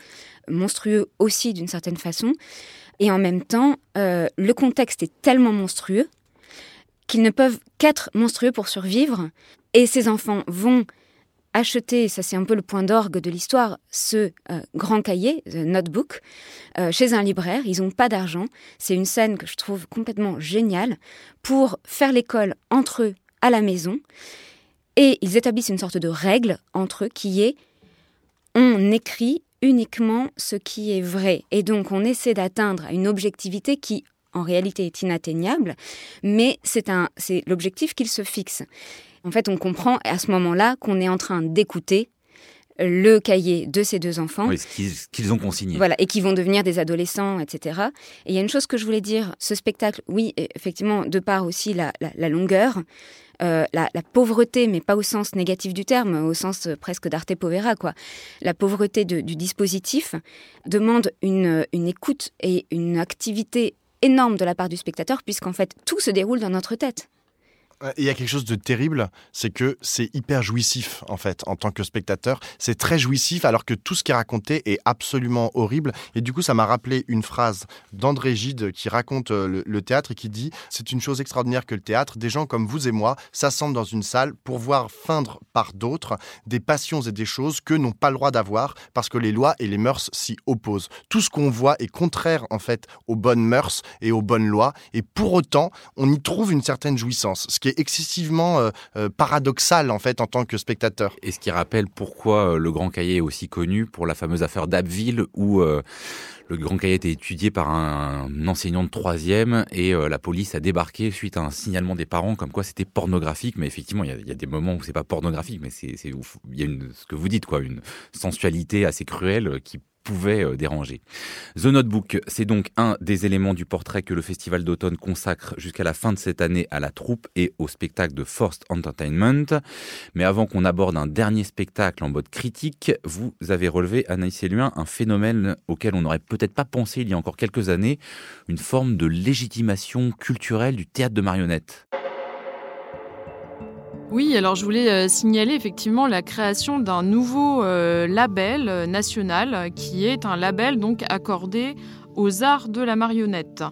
monstrueux aussi d'une certaine façon. Et en même temps, euh, le contexte est tellement monstrueux qu'ils ne peuvent qu'être monstrueux pour survivre. Et ces enfants vont acheter, ça c'est un peu le point d'orgue de l'histoire, ce euh, grand cahier, The Notebook, euh, chez un libraire. Ils n'ont pas d'argent. C'est une scène que je trouve complètement géniale pour faire l'école entre eux à la maison. Et ils établissent une sorte de règle entre eux qui est on écrit uniquement ce qui est vrai. Et donc on essaie d'atteindre une objectivité qui en réalité est inatteignable, mais c'est l'objectif qu'ils se fixent. En fait, on comprend à ce moment-là qu'on est en train d'écouter le cahier de ces deux enfants. Oui, ce qu'ils ont consigné. Voilà, et qui vont devenir des adolescents, etc. Et il y a une chose que je voulais dire, ce spectacle, oui, effectivement, de part aussi la, longueur, euh, la, pauvreté, mais pas au sens négatif du terme, au sens presque d'arte povera, quoi. La pauvreté du dispositif demande une, une écoute et une activité énorme de la part du spectateur, puisqu'en fait, tout se déroule dans notre tête. Il y a quelque chose de terrible, c'est que c'est hyper jouissif en fait en tant que spectateur. C'est très jouissif alors que tout ce qui est raconté est absolument horrible. Et du coup, ça m'a rappelé une phrase d'André Gide qui raconte euh, le, théâtre et qui dit C'est une chose extraordinaire que le théâtre, des gens comme vous et moi s'assemblent dans une salle pour voir feindre par d'autres des passions et des choses que n'ont pas le droit d'avoir parce que les lois et les mœurs s'y opposent. Tout ce qu'on voit est contraire en fait aux bonnes mœurs et aux bonnes lois. Et pour autant, on y trouve une certaine jouissance qui est excessivement euh, euh, paradoxal en fait en tant que spectateur. Et ce qui rappelle pourquoi euh, le Grand Cahier est aussi connu pour la fameuse affaire d'Abbeville où le Grand Cahier était étudié par un, enseignant de troisième et la police a débarqué suite à un signalement des parents comme quoi c'était pornographique. Mais effectivement, il y, a des moments où c'est pas pornographique, mais c'est il y a ce que vous dites quoi, une sensualité assez cruelle qui pouvait euh, déranger. The Notebook, c'est donc un des éléments du portrait que le Festival d'automne consacre jusqu'à la fin de cette année à la troupe et au spectacle de Forced Entertainment. Mais avant qu'on aborde un dernier spectacle en mode critique, vous avez relevé, Anaïs Eluin, un phénomène auquel on n'aurait peut-être pas pensé il y a encore quelques années, une forme de légitimation culturelle du théâtre de marionnettes. Oui, alors je voulais euh, signaler effectivement la création d'un nouveau euh, label euh, national qui est un label donc accordé aux arts de la marionnette.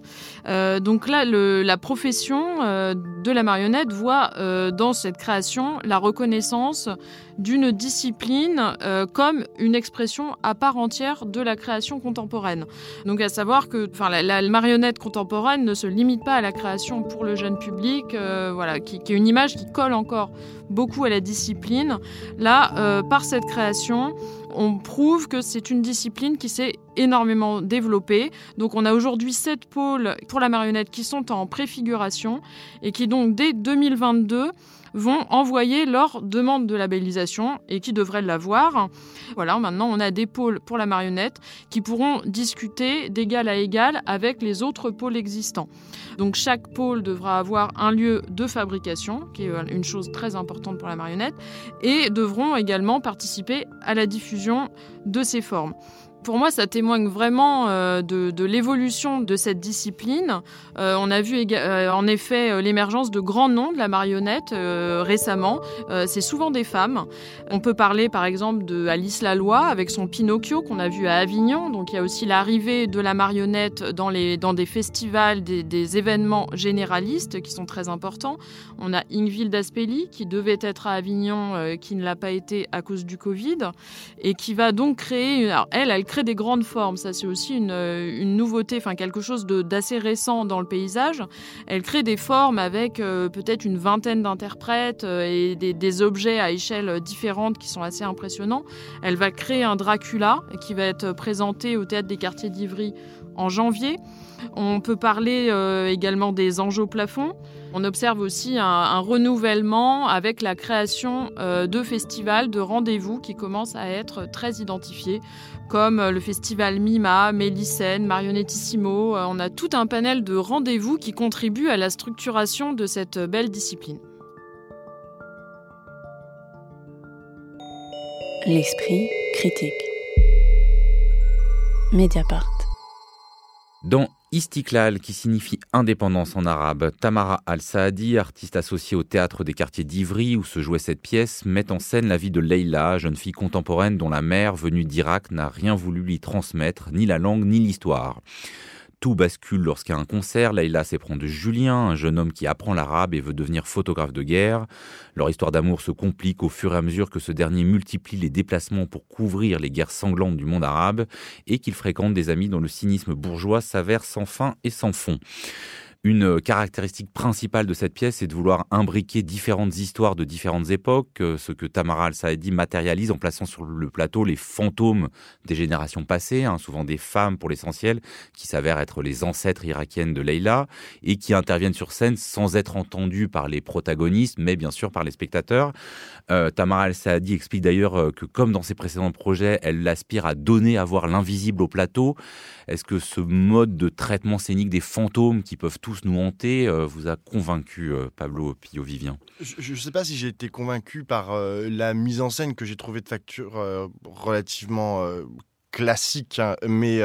Euh, donc là, la profession euh, de la marionnette voit euh, dans cette création la reconnaissance d'une discipline comme une expression à part entière de la création contemporaine. Donc à savoir que la, marionnette contemporaine ne se limite pas à la création pour le jeune public, voilà, qui, est une image qui colle encore beaucoup à la discipline. Là, par cette création, on prouve que c'est une discipline qui s'est énormément développée. Donc on a aujourd'hui sept pôles pour la marionnette qui sont en préfiguration et qui donc dès 2022 vont envoyer leur demande de labellisation et qui devraient l'avoir. Voilà, maintenant on a des pôles pour la marionnette qui pourront discuter d'égal à égal avec les autres pôles existants. Donc chaque pôle devra avoir un lieu de fabrication, qui est une chose très importante pour la marionnette, et devront également participer à la diffusion de ces formes. Pour moi, ça témoigne vraiment euh, de, l'évolution de cette discipline. Euh, on a vu euh, en effet l'émergence de grands noms de la marionnette récemment. c'est souvent des femmes. On peut parler par exemple de Alice Laloy avec son Pinocchio qu'on a vu à Avignon. Donc il y a aussi l'arrivée de la marionnette dans, les, dans des festivals, des, événements généralistes qui sont très importants. On a Ingvild Aspeli qui devait être à Avignon, qui ne l'a pas été à cause du Covid, et qui va donc créer. Alors elle, elle crée des grandes formes. Ça, c'est aussi une, euh, nouveauté, enfin quelque chose d'assez récent dans le paysage. Elle crée des formes avec euh, peut-être une vingtaine d'interprètes euh, et des, objets à échelle différente qui sont assez impressionnants. Elle va créer un Dracula qui va être présenté au théâtre des quartiers d'Ivry en janvier. On peut parler également des anges au plafond. On observe aussi un, renouvellement avec la création de festivals, de rendez-vous qui commencent à être très identifiés comme le festival Mima, Mélicène, Marionettissimo. Euh, on a tout un panel de rendez-vous qui contribuent à la structuration de cette belle discipline. L'esprit critique. Mediapart. Dans Istiklal, qui signifie indépendance en arabe. Tamara Al-Saadi, artiste associée au théâtre des quartiers d'Ivry où se jouait cette pièce, met en scène la vie de Leila, jeune fille contemporaine dont la mère, venue d'Irak, n'a rien voulu lui transmettre, ni la langue ni l'histoire. Tout bascule a un concert. Leïla s'éprend de Julien, un jeune homme qui apprend l'arabe et veut devenir photographe de guerre. Leur histoire d'amour se complique au fur et à mesure que ce dernier multiplie les déplacements pour couvrir les guerres sanglantes du monde arabe et qu'il fréquente des amis dont le cynisme bourgeois s'avère sans fin et sans fond. Une caractéristique principale de cette pièce est de vouloir imbriquer différentes histoires de différentes époques, euh, ce que Tamara Al-Saadi matérialise en plaçant sur le plateau les fantômes des générations passées, hein, souvent des femmes pour l'essentiel, qui s'avèrent être les ancêtres irakiennes de Leila, et qui interviennent sur scène sans être entendues par les protagonistes, mais bien sûr par les spectateurs. Euh, Tamara Al-Saadi explique d'ailleurs euh, que comme dans ses précédents projets, elle aspire à donner à voir l'invisible au plateau. Est-ce que ce mode de traitement scénique des fantômes qui peuvent tous nous hanter euh, vous a convaincu, euh, Pablo Pio-Vivien? Je ne sais pas si j'ai été convaincu par euh, la mise en scène que j'ai trouvée de facture relativement classique, hein, mais,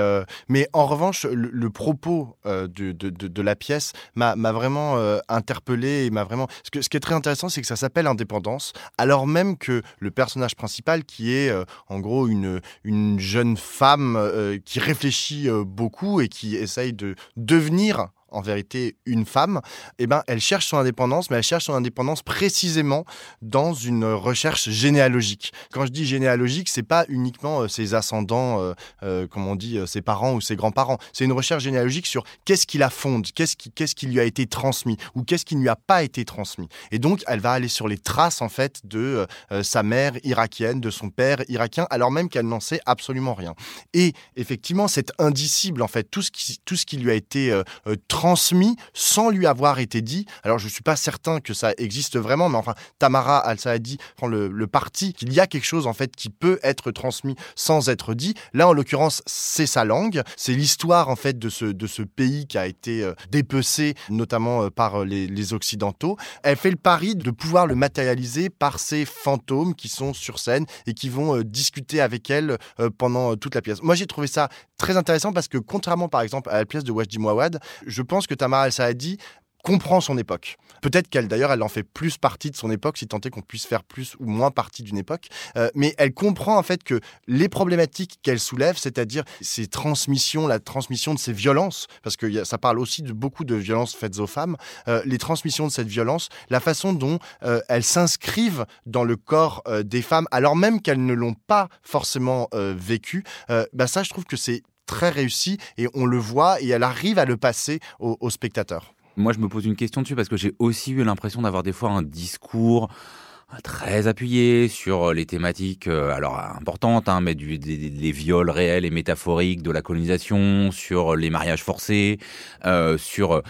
mais en revanche, le, propos de, la pièce m'a vraiment interpellé et m'a vraiment. Ce, qui est très intéressant, c'est que ça s'appelle Indépendance, alors même que le personnage principal, qui est en gros une jeune femme qui réfléchit beaucoup et qui essaye de devenir en vérité une femme, eh ben, elle cherche son indépendance, mais elle cherche son indépendance précisément dans une recherche généalogique. Quand je dis généalogique, c'est pas uniquement euh, ses ascendants, euh, euh, comme on dit, ses parents ou ses grands-parents. C'est une recherche généalogique sur qu'est-ce qui la fonde, qu'est-ce qui, qu'est-ce qui lui a été transmis ou qu'est-ce qui ne lui a pas été transmis. Et donc, elle va aller sur les traces en fait de sa mère irakienne, de son père irakien, alors même qu'elle n'en sait absolument rien. Et effectivement, c'est indicible en fait tout ce qui, tout ce qui lui a été transmis transmis sans lui avoir été dit. Alors je ne suis pas certain que ça existe vraiment, mais enfin Tamara Al-Saadi prend le, parti qu'il y a quelque chose en fait qui peut être transmis sans être dit. Là en l'occurrence c'est sa langue, c'est l'histoire en fait de ce, de ce pays qui a été euh, dépecé notamment euh, par euh, les, les occidentaux. Elle fait le pari de pouvoir le matérialiser par ces fantômes qui sont sur scène et qui vont discuter avec elle pendant toute la pièce. Moi j'ai trouvé ça très intéressant parce que contrairement par exemple à la pièce de Wajdi Mouawad, je pense que Tamara El-Saadi comprend son époque. Peut-être qu'elle, d'ailleurs, elle en fait plus partie de son époque, si tant est qu'on puisse faire plus ou moins partie d'une époque. Euh, mais elle comprend en fait que les problématiques qu'elle soulève, c'est-à-dire ces transmissions, la transmission de ces violences, parce que ça parle aussi de beaucoup de violences faites aux femmes, euh, les transmissions de cette violence, la façon dont euh, elles s'inscrivent dans le corps des femmes, alors même qu'elles ne l'ont pas forcément vécu, bah ça, je trouve que c'est très réussi et on le voit et elle arrive à le passer aux, spectateurs. Moi, je me pose une question dessus parce que j'ai aussi eu l'impression d'avoir des fois un discours très appuyé sur les thématiques euh, alors importantes hein, mais des, viols réels et métaphoriques de la colonisation sur les mariages forcés euh, sur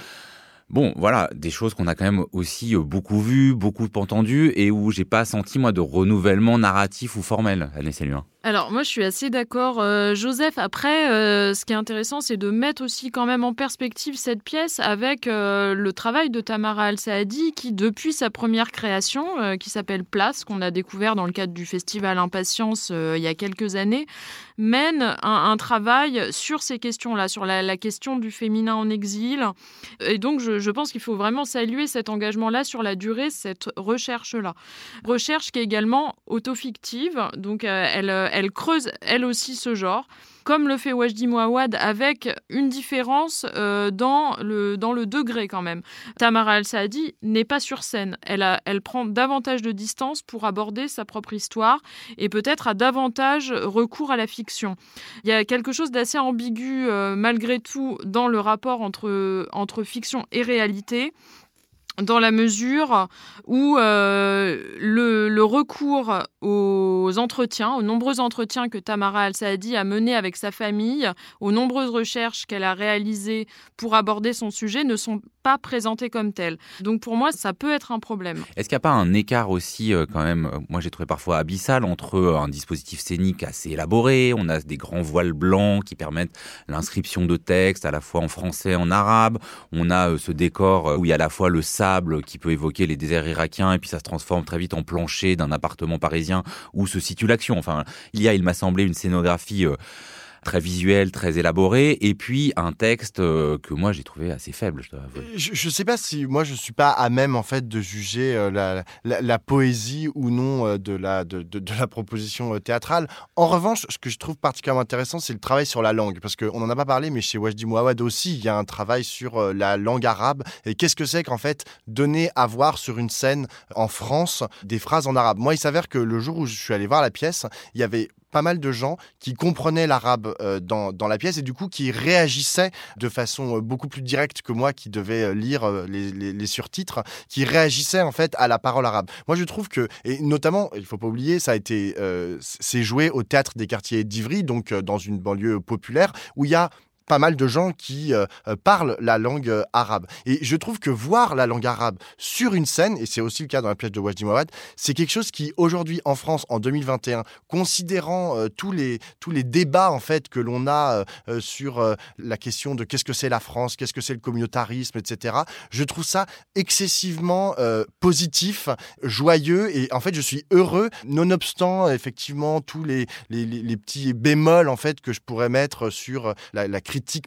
Bon, voilà, des choses qu'on a quand même aussi euh, beaucoup vues, beaucoup entendues, et où j'ai pas senti, moi, de renouvellement narratif ou formel, Année Saluin. Alors moi je suis assez d'accord, euh, Joseph. Après, euh, ce qui est intéressant, c'est de mettre aussi quand même en perspective cette pièce avec le travail de Tamara Al-Saadi, qui depuis sa première création, qui s'appelle Place, qu'on a découvert dans le cadre du festival Impatience il y a quelques années, mène un, travail sur ces questions-là, sur la, question du féminin en exil. Et donc je, pense qu'il faut vraiment saluer cet engagement-là sur la durée, cette recherche-là. Recherche qui est également autofictive, donc euh, elle, euh, elle creuse elle aussi ce genre comme le fait Wajdi Mouawad, avec une différence euh, dans, le, dans le degré quand même. Tamara Al-Saadi n'est pas sur scène. Elle, elle prend davantage de distance pour aborder sa propre histoire et peut-être a davantage recours à la fiction. Il y a quelque chose d'assez ambigu malgré tout dans le rapport entre, entre fiction et réalité dans la mesure où euh, le, le, recours aux entretiens, aux nombreux entretiens que Tamara Al-Saadi a menés avec sa famille, aux nombreuses recherches qu'elle a réalisées pour aborder son sujet ne sont pas présentées comme telles. Donc pour moi, ça peut être un problème. Est-ce qu'il n'y a pas un écart aussi, euh, quand même, euh, moi j'ai trouvé parfois abyssal, entre un dispositif scénique assez élaboré, on a des grands voiles blancs qui permettent l'inscription de textes à la fois en français en arabe, on a ce décor où il y a à la fois le sable qui peut évoquer les déserts irakiens et puis ça se transforme très vite en plancher d'un appartement parisien où se situe l'action. Enfin, il y a, il m'a semblé, une scénographie euh, très visuel, très élaboré, et puis un texte euh, que moi j'ai trouvé assez faible. Je, je, sais pas si moi je suis pas à même en fait de juger euh, la, poésie ou non euh, de la de, la proposition théâtrale. En revanche, ce que je trouve particulièrement intéressant, c'est le travail sur la langue, parce qu'on n'en a pas parlé, mais chez Wajdi Mouawad aussi, il y a un travail sur la langue arabe. Et qu'est-ce que c'est qu'en fait donner à voir sur une scène en France des phrases en arabe? Moi, il s'avère que le jour où je suis allé voir la pièce, il y avait pas mal de gens qui comprenaient l'arabe euh, dans, dans, la pièce et du coup qui réagissaient de façon euh, beaucoup plus directe que moi qui devais euh, lire les, les, les, surtitres, qui réagissaient en fait à la parole arabe. Moi je trouve que, et notamment, il faut pas oublier, ça a été, c'est joué au théâtre des quartiers d'Ivry, donc dans une banlieue populaire, où il y a pas mal de gens qui euh, euh, parlent la langue euh, arabe. Et je trouve que voir la langue arabe sur une scène, et c'est aussi le cas dans la pièce de Wajdi Mouawad, c'est quelque chose qui aujourd'hui en France en 2021, considérant tous les tous les débats en fait que l'on a sur la question de qu'est-ce que c'est la France, qu'est-ce que c'est le communautarisme, etc. Je trouve ça excessivement positif, joyeux, et en fait je suis heureux, nonobstant effectivement tous les, les, petits bémols en fait que je pourrais mettre sur la, la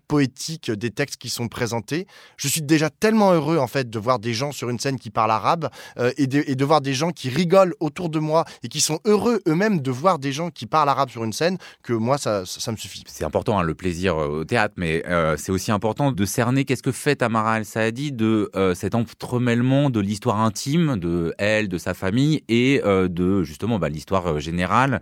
poétique des textes qui sont présentés. Je suis déjà tellement heureux en fait de voir des gens sur une scène qui parlent arabe euh, et, de, et, de, voir des gens qui rigolent autour de moi et qui sont heureux eux-mêmes de voir des gens qui parlent arabe sur une scène que moi ça, ça, me suffit. C'est important hein, le plaisir euh, au théâtre, mais euh, c'est aussi important de cerner qu'est-ce que fait Tamara El Saadi de cet entremêlement de l'histoire intime de elle, de sa famille et de justement bah, l'histoire générale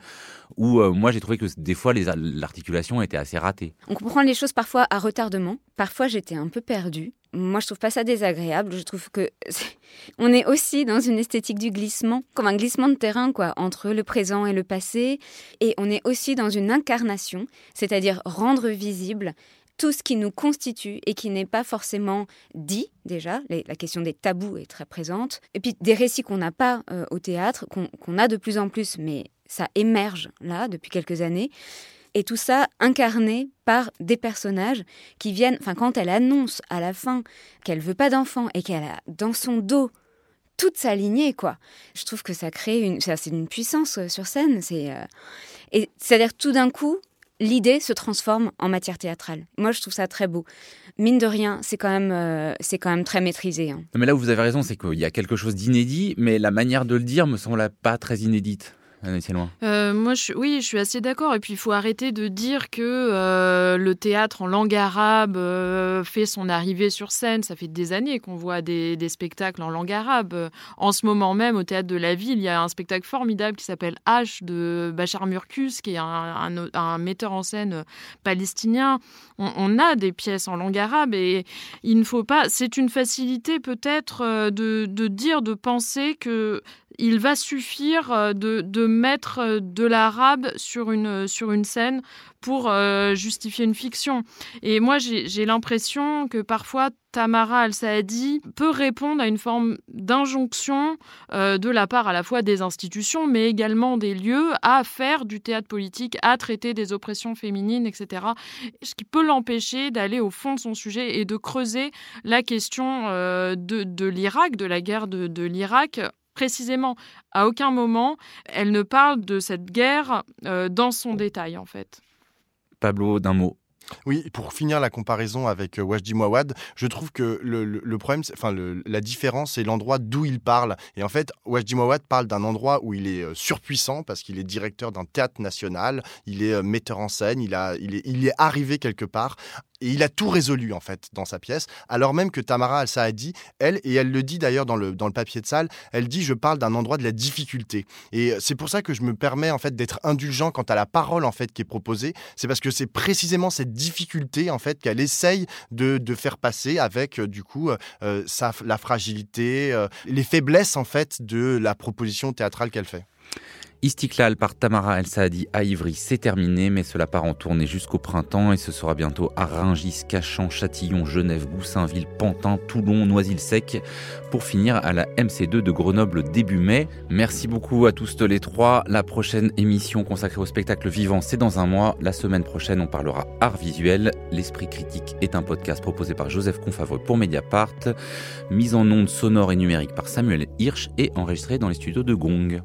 où moi j'ai trouvé que des fois l'articulation était assez ratée. On comprend les choses parfois à retardement. Parfois, j'étais un peu perdue. Moi, je trouve pas ça désagréable. Je trouve que *laughs* on est aussi dans une esthétique du glissement, comme un glissement de terrain, quoi, entre le présent et le passé. Et on est aussi dans une incarnation, c'est-à-dire rendre visible tout ce qui nous constitue et qui n'est pas forcément dit déjà. la question des tabous est très présente. Et puis des récits qu'on n'a pas euh, au théâtre, qu'on a de plus en plus, mais ça émerge là depuis quelques années. Et tout ça incarné par des personnages qui viennent, enfin quand elle annonce à la fin qu'elle veut pas d'enfant et qu'elle a dans son dos toute sa lignée, quoi. Je trouve que ça crée une, c'est une puissance euh, sur scène. C'est euh, c'est-à-dire tout d'un coup, l'idée se transforme en matière théâtrale. Moi, je trouve ça très beau. Mine de rien, c'est quand même, euh, c'est quand même très maîtrisé. Hein. Mais là où vous avez raison, c'est qu'il y a quelque chose d'inédit, mais la manière de le dire me semble pas très inédite. Euh, moi, oui, je suis assez d'accord. Et puis, il faut arrêter de dire que euh, le théâtre en langue arabe euh, fait son arrivée sur scène. Ça fait des années qu'on voit des, spectacles en langue arabe. En ce moment même, au théâtre de la ville, il y a un spectacle formidable qui s'appelle H de Bachar Murkus, qui est un, metteur en scène palestinien. On, a des pièces en langue arabe et il ne faut pas. C'est une facilité peut-être de, de dire, de penser que il va suffire euh, de, mettre euh, de l'arabe sur une, sur une scène pour euh, justifier une fiction. Et moi, j'ai l'impression que parfois, Tamara Al-Saadi peut répondre à une forme d'injonction de la part à la fois des institutions, mais également des lieux à faire du théâtre politique, à traiter des oppressions féminines, etc. Ce qui peut l'empêcher d'aller au fond de son sujet et de creuser la question de, l'Irak, de la guerre de l'Irak, précisément, à aucun moment, elle ne parle de cette guerre euh, dans son détail, en fait. Pablo, d'un mot. Oui, pour finir la comparaison avec euh, Wajdi Mouawad, je trouve que le, problème, enfin la différence, c'est l'endroit d'où il parle. Et en fait, Wajdi Mouawad parle d'un endroit où il est euh, surpuissant parce qu'il est directeur d'un théâtre national, il est metteur en scène, il, a, il, est, il est arrivé quelque part et il a tout résolu en fait dans sa pièce, alors même que Tamara Al-Saadi, elle, et elle le dit d'ailleurs dans le, dans le papier de salle, elle dit je parle d'un endroit de la difficulté. Et c'est pour ça que je me permets en fait d'être indulgent quant à la parole en fait qui est proposée. C'est parce que c'est précisément cette difficulté en fait qu'elle essaye de, de, faire passer avec euh, du coup euh, sa, la fragilité, euh, les faiblesses en fait de la proposition théâtrale qu'elle fait. Istiklal par Tamara El Saadi à Ivry, c'est terminé, mais cela part en tournée jusqu'au printemps et ce sera bientôt à Ringis, Cachan, Châtillon, Genève, Goussainville, Pantin, Toulon, Noisy-le-Sec, pour finir à la MC2 de Grenoble début mai. Merci beaucoup à tous les trois. La prochaine émission consacrée au spectacle vivant, c'est dans un mois. La semaine prochaine, on parlera art visuel. L'Esprit critique est un podcast proposé par Joseph Confavreux pour Mediapart, mise en ondes sonore et numérique par Samuel Hirsch et enregistré dans les studios de Gong.